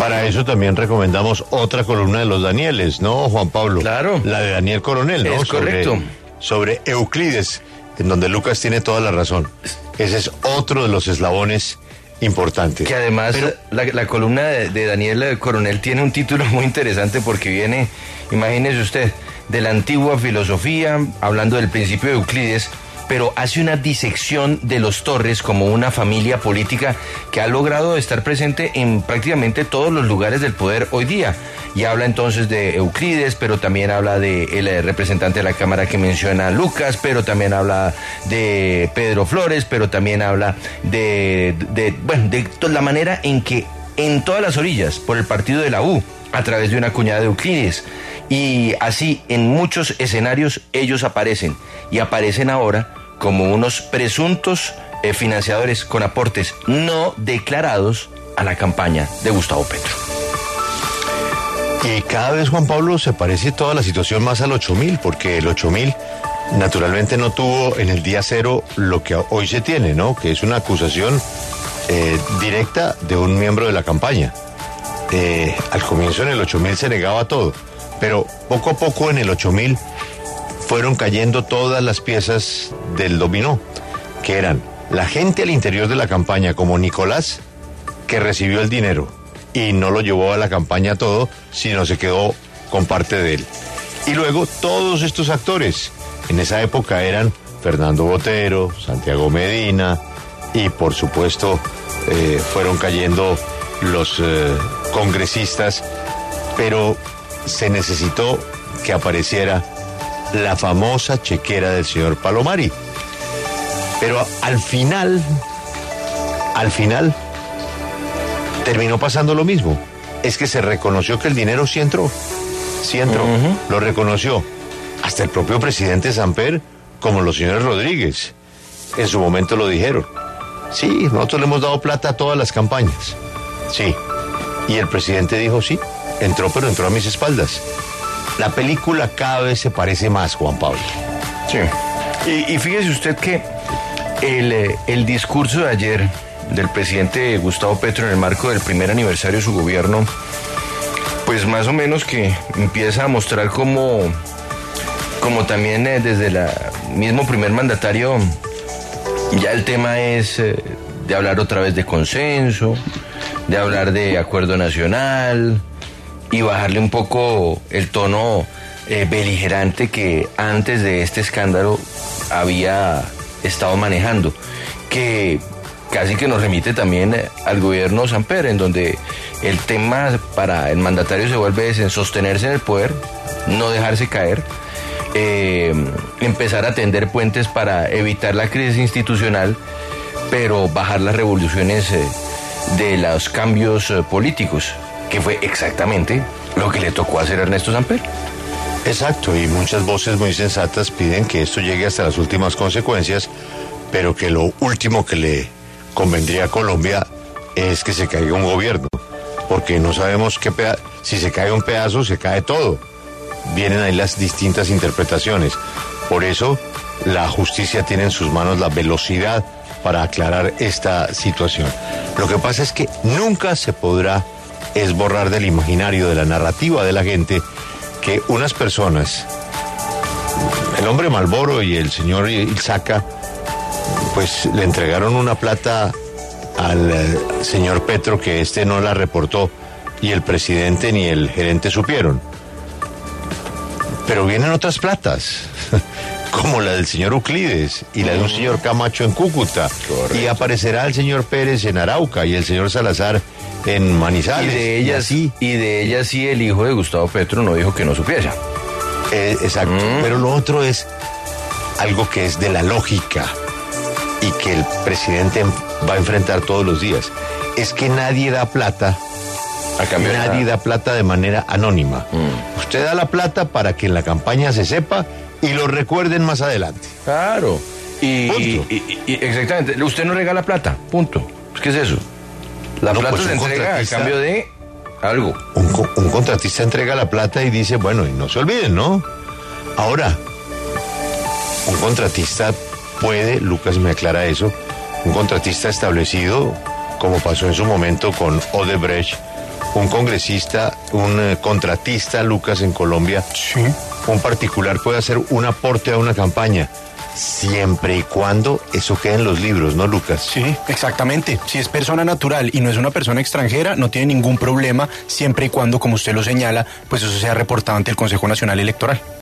Para eso también recomendamos otra columna de los Danieles, ¿no, Juan Pablo? Claro. La de Daniel Coronel, ¿no? Es correcto. Sobre Euclides, en donde Lucas tiene toda la razón. Ese es otro de los eslabones importantes. Que además Pero- la, la columna de, de Daniel Coronel tiene un título muy interesante porque viene, imagínese usted, de la antigua filosofía, hablando del principio de Euclides, pero hace una disección de los Torres como una familia política que ha logrado estar presente en prácticamente todos los lugares del poder hoy día. Y habla entonces de Euclides, pero también habla de el eh, representante de la Cámara que menciona Lucas, pero también habla de Pedro Flores, pero también habla de, de, bueno, de la manera en que en todas las orillas, por el partido de la U, a través de una cuñada de Euclides. Y así en muchos escenarios ellos aparecen y aparecen ahora como unos presuntos eh, financiadores con aportes no declarados a la campaña de Gustavo Petro. Y cada vez, Juan Pablo, se parece toda la situación más al 8000, porque el 8000 naturalmente no tuvo en el día cero lo que hoy se tiene, ¿no? Que es una acusación eh, directa de un miembro de la campaña. Eh, al comienzo en el 8000 se negaba todo, pero poco a poco en el 8000 fueron cayendo todas las piezas del dominó, que eran la gente al interior de la campaña, como Nicolás, que recibió el dinero y no lo llevó a la campaña todo, sino se quedó con parte de él. Y luego todos estos actores, en esa época eran Fernando Botero, Santiago Medina y por supuesto eh, fueron cayendo los eh, congresistas, pero se necesitó que apareciera la famosa chequera del señor Palomari. Pero al final, al final, terminó pasando lo mismo. Es que se reconoció que el dinero sí entró. Sí entró. Lo reconoció. Hasta el propio presidente Samper, como los señores Rodríguez. En su momento lo dijeron. Sí, nosotros le hemos dado plata a todas las campañas. Sí. Y el presidente dijo, sí, entró, pero entró a mis espaldas. La película cada vez se parece más, Juan Pablo. Sí. Y, fíjese usted que el, eh, el discurso de ayer del presidente Gustavo Petro en el marco del primer aniversario de su gobierno, pues más o menos que empieza a mostrar como, como también eh, desde el mismo primer mandatario, ya el tema es eh, de hablar otra vez de consenso, de hablar de acuerdo nacional y bajarle un poco el tono eh, beligerante que antes de este escándalo había estado manejando, que casi que nos remite también eh, al gobierno Samper, en donde el tema para el mandatario se vuelve es en sostenerse en el poder, no dejarse caer, eh, empezar a tender puentes para evitar la crisis institucional, pero bajar las revoluciones de los cambios políticos, que fue exactamente lo que le tocó hacer a Ernesto Samper. Exacto, y muchas voces muy sensatas piden que esto llegue hasta las últimas consecuencias, pero que lo último que le convendría a Colombia es que se caiga un gobierno, porque no sabemos qué si se cae un pedazo, se cae todo. Vienen ahí las distintas interpretaciones. Por eso la justicia tiene en sus manos la velocidad para aclarar esta situación. Lo que pasa es que nunca se podrá esborrar del imaginario, de la narrativa de la gente, que unas personas, el hombre Malboro y el señor Ilzaca, pues le entregaron una plata al eh, señor Petro que este no la reportó y el presidente ni el gerente supieron. Pero vienen otras platas, como la del señor Euclides y la de un señor Camacho en Cúcuta. Y aparecerá el señor Pérez en Arauca y el señor Salazar en Y Manizales. de ellas así. y de ellas sí el hijo de Gustavo Petro no dijo que no supiera. Eh, exacto. Mm. Pero lo otro es algo que es de la lógica y que el presidente va a enfrentar todos los días. Es que nadie da plata, A cambio nadie da plata de manera anónima. Mm. Usted da la plata para que en la campaña se sepa y lo recuerden más adelante. Claro. Y, Punto. y- y- y- exactamente. Usted no regala plata. Punto. ¿Qué es eso? La No, plata pues, se un entrega a contratista- cambio de algo. Un, co- un contratista entrega la plata y dice, bueno, y no se olviden, ¿no? Ahora, un contratista puede, Lucas me aclara eso, un contratista establecido, como pasó en su momento con Odebrecht, un congresista, un eh, contratista, Lucas, en Colombia, Sí. un particular puede hacer un aporte a una campaña, siempre y cuando eso quede en los libros, ¿no, Lucas? Sí, exactamente. Si es persona natural y no es una persona extranjera, no tiene ningún problema, siempre y cuando, como usted lo señala, pues eso sea reportado ante el Consejo Nacional Electoral.